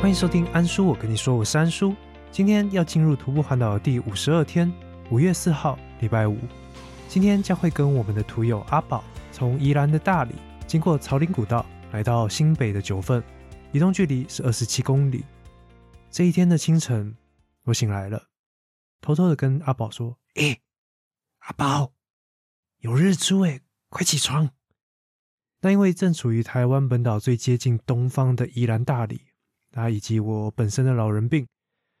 欢迎收听安叔，我跟你说，我是安叔。今天要进入徒步环岛的第五十二天，五月四号，礼拜五。今天将会跟我们的徒友阿宝，从宜兰的大理，经过草林古道，来到新北的九份，移动距离是二十七公里。这一天的清晨，我醒来了，偷偷的跟阿宝说：“诶，阿宝，有日出诶，快起床！”那因为正处于台湾本岛最接近东方的宜兰大理，啊，以及我本身的老人病，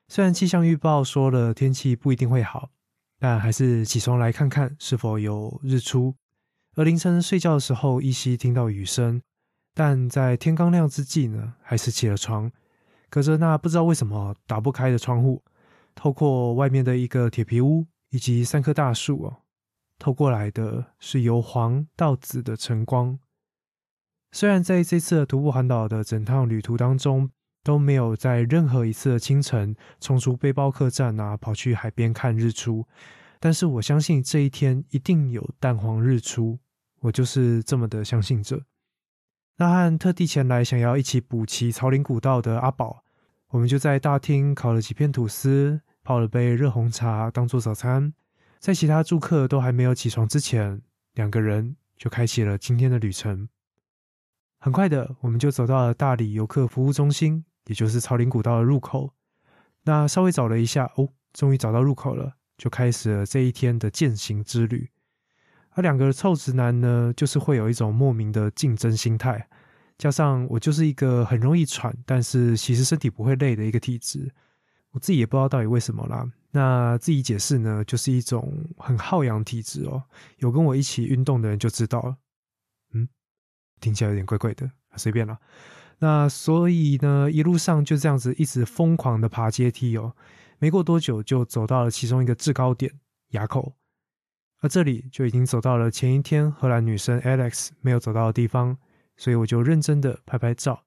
虽然气象预报说了天气不一定会好，但还是起床来看看是否有日出。而凌晨睡觉的时候依稀听到雨声，但在天刚亮之际呢，还是起了床，隔着那不知道为什么打不开的窗户，透过外面的一个铁皮屋以及三棵大树哦，透过来的是由黄到紫的晨光。虽然在这次徒步环岛的整趟旅途当中，都没有在任何一次的清晨冲出背包客栈啊，跑去海边看日出，但是我相信这一天一定有蛋黄日出，我就是这么的相信着。那和特地前来想要一起补齐草林古道的阿宝，我们就在大厅烤了几片吐司，泡了杯热红茶当做早餐，在其他住客都还没有起床之前，两个人就开启了今天的旅程。很快的，我们就走到了大理游客服务中心，也就是朝林古道的入口。那稍微找了一下，哦，终于找到入口了，就开始了这一天的践行之旅。而两个臭直男呢，就是会有一种莫名的竞争心态，加上我就是一个很容易喘，但是其实身体不会累的一个体质，我自己也不知道到底为什么啦。那自己解释呢，就是一种很耗氧体质哦。有跟我一起运动的人就知道了。嗯听起来有点怪怪的，随便了。那所以呢，一路上就这样子一直疯狂的爬阶梯哦。没过多久，就走到了其中一个制高点垭口，而这里就已经走到了前一天荷兰女生 Alex 没有走到的地方，所以我就认真的拍拍照。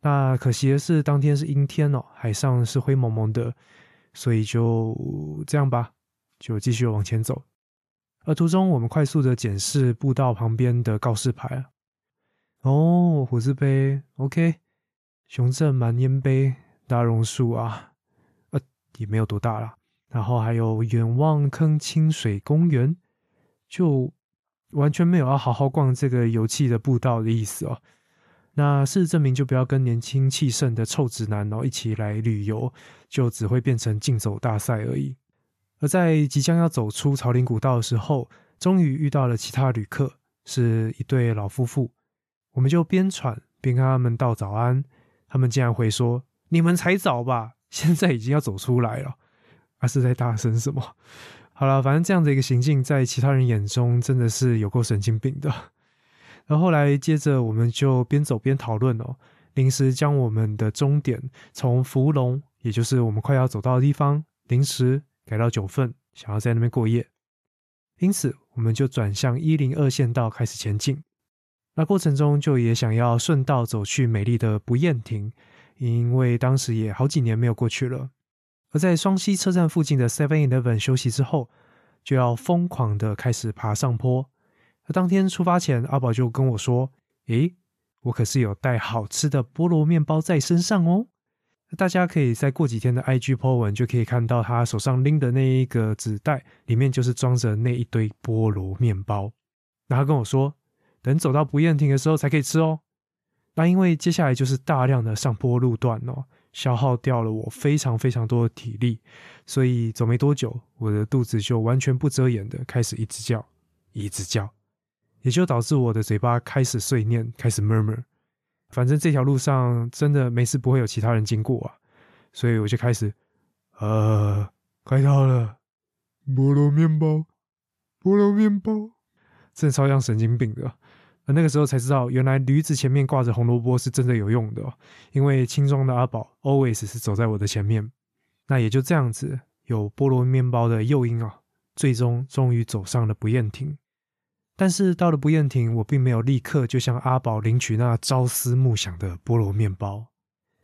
那可惜的是，当天是阴天哦，海上是灰蒙蒙的，所以就这样吧，就继续往前走。而途中，我们快速的检视步道旁边的告示牌哦，虎字碑，OK，雄镇蛮烟碑，大榕树啊，呃，也没有多大啦。然后还有远望坑清水公园，就完全没有要好好逛这个有气的步道的意思哦。那事实证明，就不要跟年轻气盛的臭直男哦一起来旅游，就只会变成竞走大赛而已。而在即将要走出朝林古道的时候，终于遇到了其他旅客，是一对老夫妇。我们就边喘边跟他们道早安，他们竟然回说：“你们才早吧，现在已经要走出来了。”啊，是在大声什么？好了，反正这样的一个行径，在其他人眼中真的是有够神经病的。然后后来接着我们就边走边讨论哦，临时将我们的终点从福隆，也就是我们快要走到的地方，临时改到九份，想要在那边过夜。因此，我们就转向一零二线道开始前进。那过程中就也想要顺道走去美丽的不厌亭，因为当时也好几年没有过去了。而在双溪车站附近的 Seven Eleven 休息之后，就要疯狂的开始爬上坡。而当天出发前，阿宝就跟我说：“诶，我可是有带好吃的菠萝面包在身上哦。”大家可以再过几天的 IG po 文就可以看到他手上拎的那一个纸袋，里面就是装着那一堆菠萝面包。然后跟我说。等走到不厌亭的时候才可以吃哦。那因为接下来就是大量的上坡路段哦，消耗掉了我非常非常多的体力，所以走没多久，我的肚子就完全不遮掩的开始一直叫，一直叫，也就导致我的嘴巴开始碎念，开始 murmur。反正这条路上真的没事不会有其他人经过啊，所以我就开始，呃，快到了，菠萝面包，菠萝面包，真的超像神经病的。那个时候才知道，原来驴子前面挂着红萝卜是真的有用的，因为轻装的阿宝 always 是走在我的前面。那也就这样子，有菠萝面包的诱因啊，最终终于走上了不厌亭。但是到了不厌亭，我并没有立刻就向阿宝领取那朝思暮想的菠萝面包，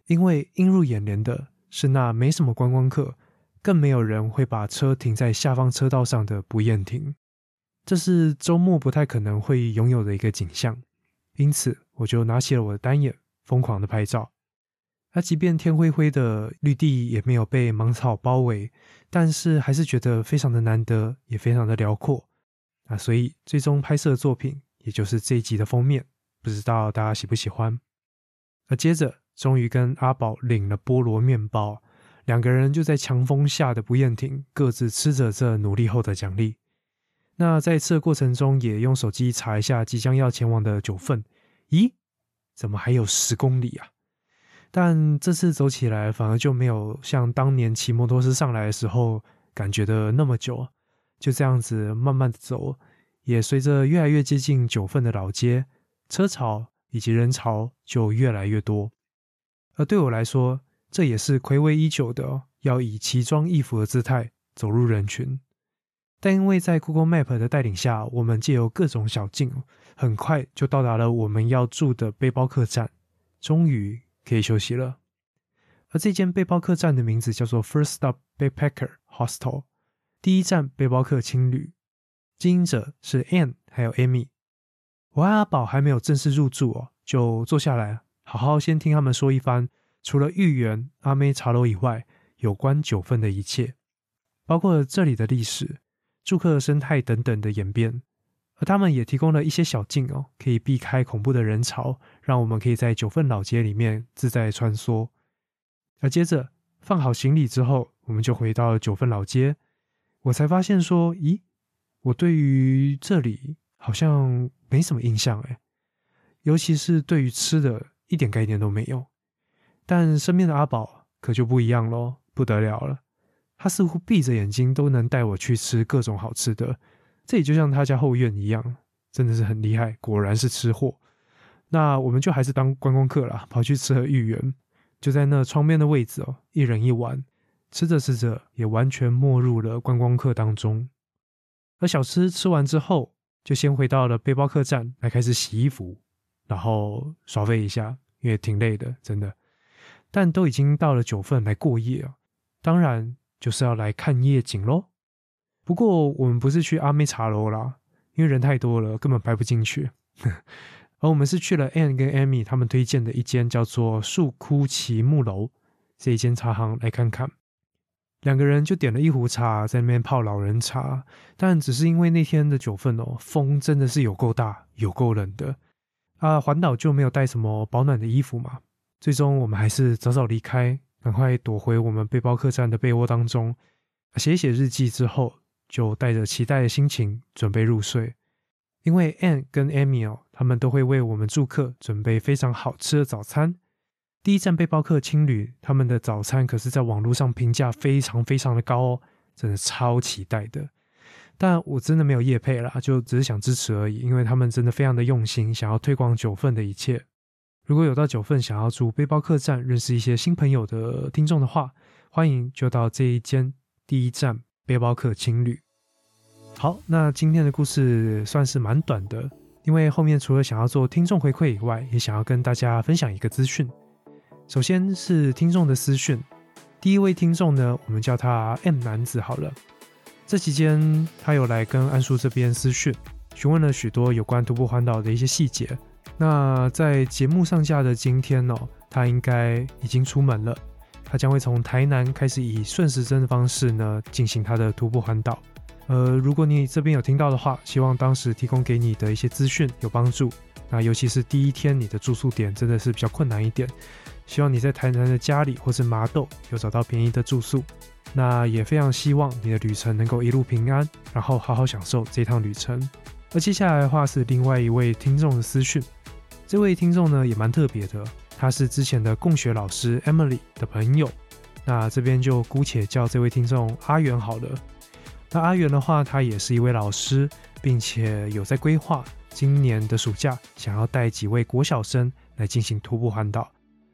因为映入眼帘的是那没什么观光客，更没有人会把车停在下方车道上的不厌亭。这是周末不太可能会拥有的一个景象，因此我就拿起了我的单眼，疯狂的拍照。那即便天灰灰的绿地也没有被芒草包围，但是还是觉得非常的难得，也非常的辽阔。啊，所以最终拍摄作品，也就是这一集的封面，不知道大家喜不喜欢。而接着，终于跟阿宝领了菠萝面包，两个人就在强风下的不厌亭，各自吃着这努力后的奖励。那在吃的过程中，也用手机查一下即将要前往的九份，咦，怎么还有十公里啊？但这次走起来反而就没有像当年骑摩托车上来的时候感觉的那么久，就这样子慢慢的走，也随着越来越接近九份的老街，车潮以及人潮就越来越多。而对我来说，这也是暌违已久的，要以奇装异服的姿态走入人群。但因为在 Google Map 的带领下，我们借由各种小径，很快就到达了我们要住的背包客栈，终于。可以休息了。而这间背包客栈的名字叫做 First Stop Backpacker Hostel，第一站背包客青旅。经营者是 Anne 还有 Amy。我和阿宝还没有正式入住哦，就坐下来好好先听他们说一番，除了豫园阿妹茶楼以外，有关九份的一切，包括这里的历史、住客的生态等等的演变。而他们也提供了一些小径哦，可以避开恐怖的人潮，让我们可以在九份老街里面自在穿梭。而接着放好行李之后，我们就回到九份老街，我才发现说，咦，我对于这里好像没什么印象哎，尤其是对于吃的，一点概念都没有。但身边的阿宝可就不一样喽，不得了了，他似乎闭着眼睛都能带我去吃各种好吃的。这里就像他家后院一样，真的是很厉害，果然是吃货。那我们就还是当观光客啦，跑去吃了芋圆，就在那窗边的位置哦，一人一碗，吃着吃着也完全没入了观光客当中。而小吃吃完之后，就先回到了背包客栈来开始洗衣服，然后耍废一下，因为挺累的，真的。但都已经到了九份来过夜啊，当然就是要来看夜景喽。不过我们不是去阿妹茶楼啦，因为人太多了，根本排不进去。而我们是去了 Anne 跟 Amy 他们推荐的一间叫做树枯奇木楼这一间茶行来看看。两个人就点了一壶茶，在那边泡老人茶。但只是因为那天的九份哦，风真的是有够大，有够冷的啊！环岛就没有带什么保暖的衣服嘛。最终我们还是早早离开，赶快躲回我们背包客栈的被窝当中，写写日记之后。就带着期待的心情准备入睡，因为 Anne 跟 Amy 哦，他们都会为我们住客准备非常好吃的早餐。第一站背包客青旅，他们的早餐可是在网络上评价非常非常的高哦，真的超期待的。但我真的没有夜配啦，就只是想支持而已，因为他们真的非常的用心，想要推广九份的一切。如果有到九份想要住背包客栈，认识一些新朋友的听众的话，欢迎就到这一间第一站。背包客情侣，好，那今天的故事算是蛮短的，因为后面除了想要做听众回馈以外，也想要跟大家分享一个资讯。首先是听众的私讯，第一位听众呢，我们叫他 M 男子好了。这期间他有来跟安叔这边私讯，询问了许多有关徒步环岛的一些细节。那在节目上架的今天呢，他应该已经出门了。他将会从台南开始以顺时针的方式呢进行他的徒步环岛。呃，如果你这边有听到的话，希望当时提供给你的一些资讯有帮助。那尤其是第一天你的住宿点真的是比较困难一点，希望你在台南的家里或是麻豆有找到便宜的住宿。那也非常希望你的旅程能够一路平安，然后好好享受这趟旅程。而接下来的话是另外一位听众的私讯，这位听众呢也蛮特别的。他是之前的共学老师 Emily 的朋友，那这边就姑且叫这位听众阿元好了。那阿元的话，他也是一位老师，并且有在规划今年的暑假想要带几位国小生来进行徒步环岛。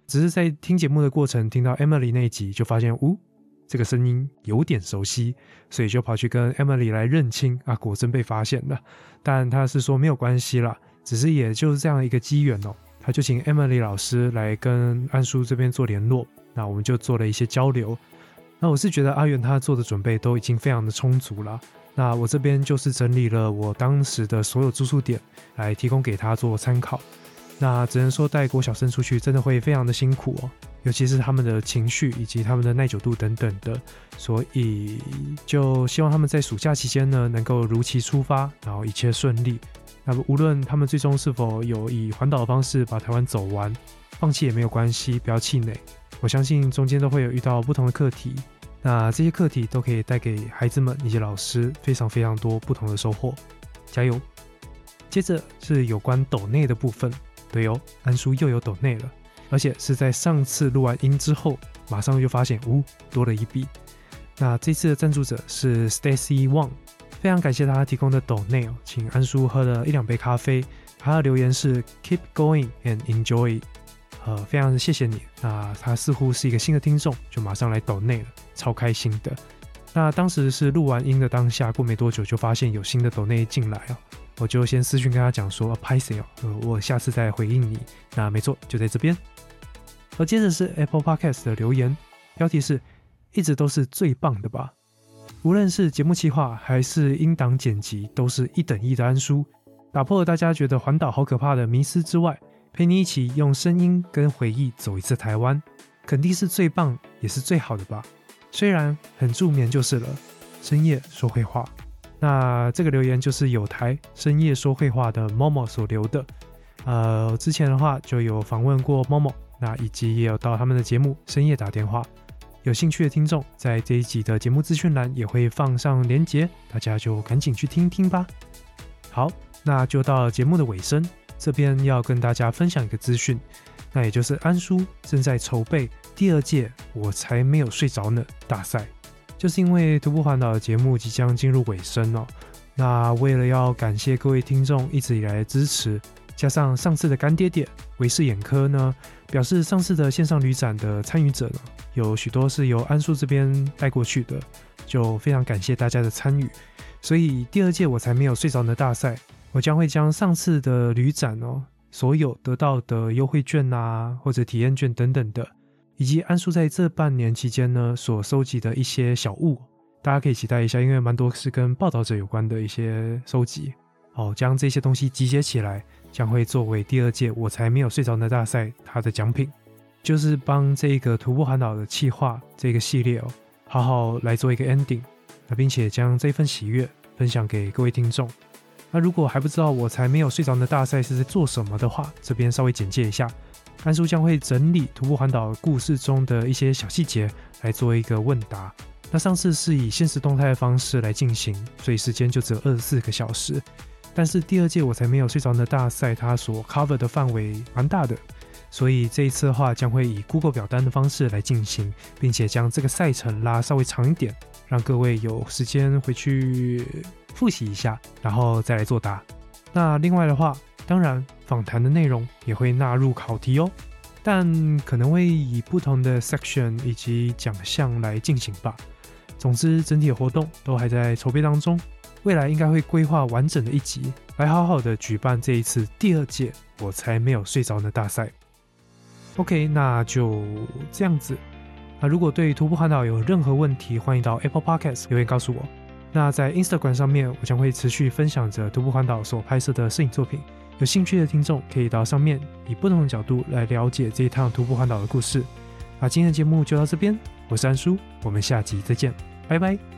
只是在听节目的过程，听到 Emily 那一集，就发现，呜，这个声音有点熟悉，所以就跑去跟 Emily 来认亲啊，果真被发现了。但他是说没有关系啦，只是也就是这样一个机缘哦。他就请 Emily 老师来跟安叔这边做联络，那我们就做了一些交流。那我是觉得阿元他做的准备都已经非常的充足了。那我这边就是整理了我当时的所有住宿点来提供给他做参考。那只能说带郭小生出去真的会非常的辛苦哦，尤其是他们的情绪以及他们的耐久度等等的。所以就希望他们在暑假期间呢，能够如期出发，然后一切顺利。那么无论他们最终是否有以环岛的方式把台湾走完，放弃也没有关系，不要气馁。我相信中间都会有遇到不同的课题，那这些课题都可以带给孩子们以及老师非常非常多不同的收获。加油！接着是有关斗内的部分，对哦，安叔又有斗内了，而且是在上次录完音之后，马上就发现，呜，多了一笔。那这次的赞助者是 Stacy Wang，非常感谢他提供的抖内哦，请安叔喝了一两杯咖啡。他的留言是 Keep going and enjoy，呃，非常谢谢你。那他似乎是一个新的听众，就马上来抖内了，超开心的。那当时是录完音的当下，过没多久就发现有新的抖内进来哦。我就先私讯跟他讲说，拍谁哦，呃，我下次再回应你。那没错，就在这边。而接着是 Apple Podcast 的留言，标题是一直都是最棒的吧？无论是节目企划还是音档剪辑，都是一等一的安叔，打破了大家觉得环岛好可怕的迷思之外，陪你一起用声音跟回忆走一次台湾，肯定是最棒也是最好的吧？虽然很助眠就是了，深夜说会话。那这个留言就是有台深夜说会话的猫猫所留的。呃，之前的话就有访问过猫猫，那以及也有到他们的节目深夜打电话。有兴趣的听众，在这一集的节目资讯栏也会放上连结，大家就赶紧去听听吧。好，那就到节目的尾声，这边要跟大家分享一个资讯，那也就是安叔正在筹备第二届“我才没有睡着呢”大赛。就是因为徒步环岛的节目即将进入尾声哦，那为了要感谢各位听众一直以来的支持，加上上次的干爹爹维视眼科呢，表示上次的线上旅展的参与者呢，有许多是由安叔这边带过去的，就非常感谢大家的参与。所以第二届我才没有睡着的大赛，我将会将上次的旅展哦，所有得到的优惠券啊，或者体验券等等的。以及安叔在这半年期间呢，所收集的一些小物，大家可以期待一下，因为蛮多是跟报道者有关的一些收集。好，将这些东西集结起来，将会作为第二届我才没有睡着的大赛它的奖品，就是帮这个徒步环岛的企划这个系列哦，好好来做一个 ending，那并且将这份喜悦分享给各位听众。那如果还不知道我才没有睡着的大赛是在做什么的话，这边稍微简介一下。安叔将会整理徒步环岛故事中的一些小细节来做一个问答。那上次是以现实动态的方式来进行，所以时间就只有二十四个小时。但是第二届我才没有睡着的大赛，它所 cover 的范围蛮大的，所以这一次的话将会以 Google 表单的方式来进行，并且将这个赛程拉稍微长一点，让各位有时间回去复习一下，然后再来作答。那另外的话。当然，访谈的内容也会纳入考题哦，但可能会以不同的 section 以及奖项来进行吧。总之，整体的活动都还在筹备当中，未来应该会规划完整的一集，来好好的举办这一次第二届我才没有睡着的大赛。OK，那就这样子。那如果对徒步环岛有任何问题，欢迎到 Apple Podcast 留言告诉我。那在 Instagram 上面，我将会持续分享着徒步环岛所拍摄的摄影作品。有兴趣的听众可以到上面以不同的角度来了解这一趟徒步环岛的故事。那今天的节目就到这边，我是安叔，我们下集再见，拜拜。